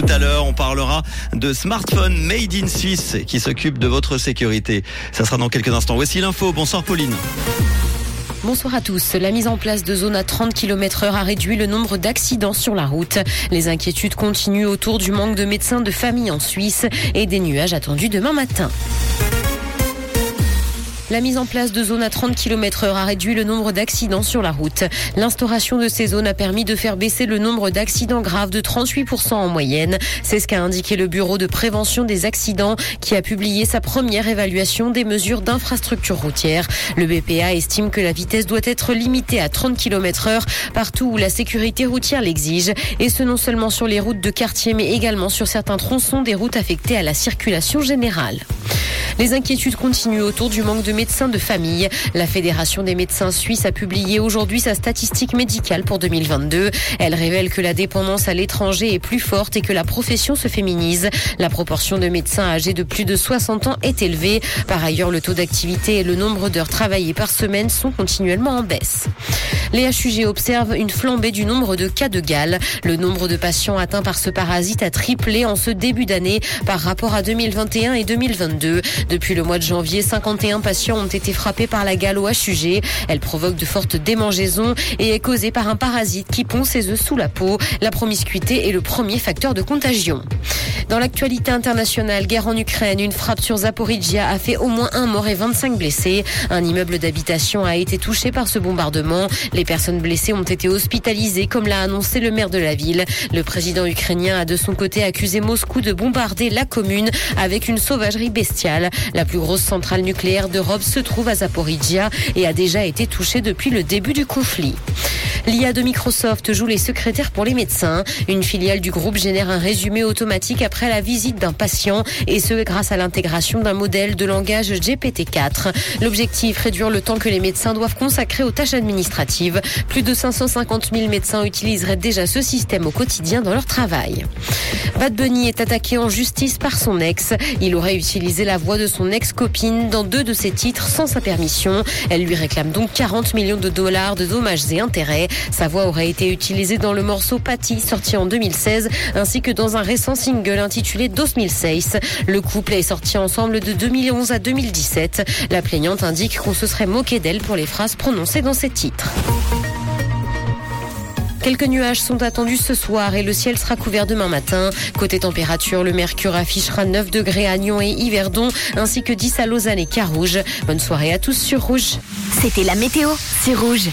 tout à l'heure. On parlera de smartphone made in Suisse qui s'occupe de votre sécurité. Ça sera dans quelques instants. Voici l'info. Bonsoir Pauline. Bonsoir à tous. La mise en place de zones à 30 km heure a réduit le nombre d'accidents sur la route. Les inquiétudes continuent autour du manque de médecins de famille en Suisse et des nuages attendus demain matin. La mise en place de zones à 30 km heure a réduit le nombre d'accidents sur la route. L'instauration de ces zones a permis de faire baisser le nombre d'accidents graves de 38% en moyenne. C'est ce qu'a indiqué le Bureau de prévention des accidents qui a publié sa première évaluation des mesures d'infrastructure routière. Le BPA estime que la vitesse doit être limitée à 30 km heure partout où la sécurité routière l'exige et ce non seulement sur les routes de quartier mais également sur certains tronçons des routes affectées à la circulation générale. Les inquiétudes continuent autour du manque de médecins de famille. La Fédération des médecins suisses a publié aujourd'hui sa statistique médicale pour 2022. Elle révèle que la dépendance à l'étranger est plus forte et que la profession se féminise. La proportion de médecins âgés de plus de 60 ans est élevée. Par ailleurs, le taux d'activité et le nombre d'heures travaillées par semaine sont continuellement en baisse. Les HUG observent une flambée du nombre de cas de gale. Le nombre de patients atteints par ce parasite a triplé en ce début d'année par rapport à 2021 et 2022. Depuis le mois de janvier, 51 patients ont été frappés par la gale au HUG. Elle provoque de fortes démangeaisons et est causée par un parasite qui pond ses œufs sous la peau. La promiscuité est le premier facteur de contagion. Dans l'actualité internationale, guerre en Ukraine, une frappe sur Zaporizhia a fait au moins un mort et 25 blessés. Un immeuble d'habitation a été touché par ce bombardement. Les personnes blessées ont été hospitalisées, comme l'a annoncé le maire de la ville. Le président ukrainien a de son côté accusé Moscou de bombarder la commune avec une sauvagerie bestiale. La plus grosse centrale nucléaire d'Europe se trouve à Zaporizhia et a déjà été touchée depuis le début du conflit. L'IA de Microsoft joue les secrétaires pour les médecins. Une filiale du groupe génère un résumé automatique après la visite d'un patient et ce grâce à l'intégration d'un modèle de langage GPT-4. L'objectif, réduire le temps que les médecins doivent consacrer aux tâches administratives. Plus de 550 000 médecins utiliseraient déjà ce système au quotidien dans leur travail. Bad Bunny est attaqué en justice par son ex. Il aurait utilisé la voix de son ex-copine dans deux de ses titres sans sa permission. Elle lui réclame donc 40 millions de dollars de dommages et intérêts. Sa voix aurait été utilisée dans le morceau Patty, sorti en 2016, ainsi que dans un récent single intitulé 2006. Le couple est sorti ensemble de 2011 à 2017. La plaignante indique qu'on se serait moqué d'elle pour les phrases prononcées dans ses titres. Quelques nuages sont attendus ce soir et le ciel sera couvert demain matin. Côté température, le mercure affichera 9 degrés à Nyon et Yverdon, ainsi que 10 à Lausanne et Carouge. Bonne soirée à tous sur Rouge. C'était la météo, c'est Rouge.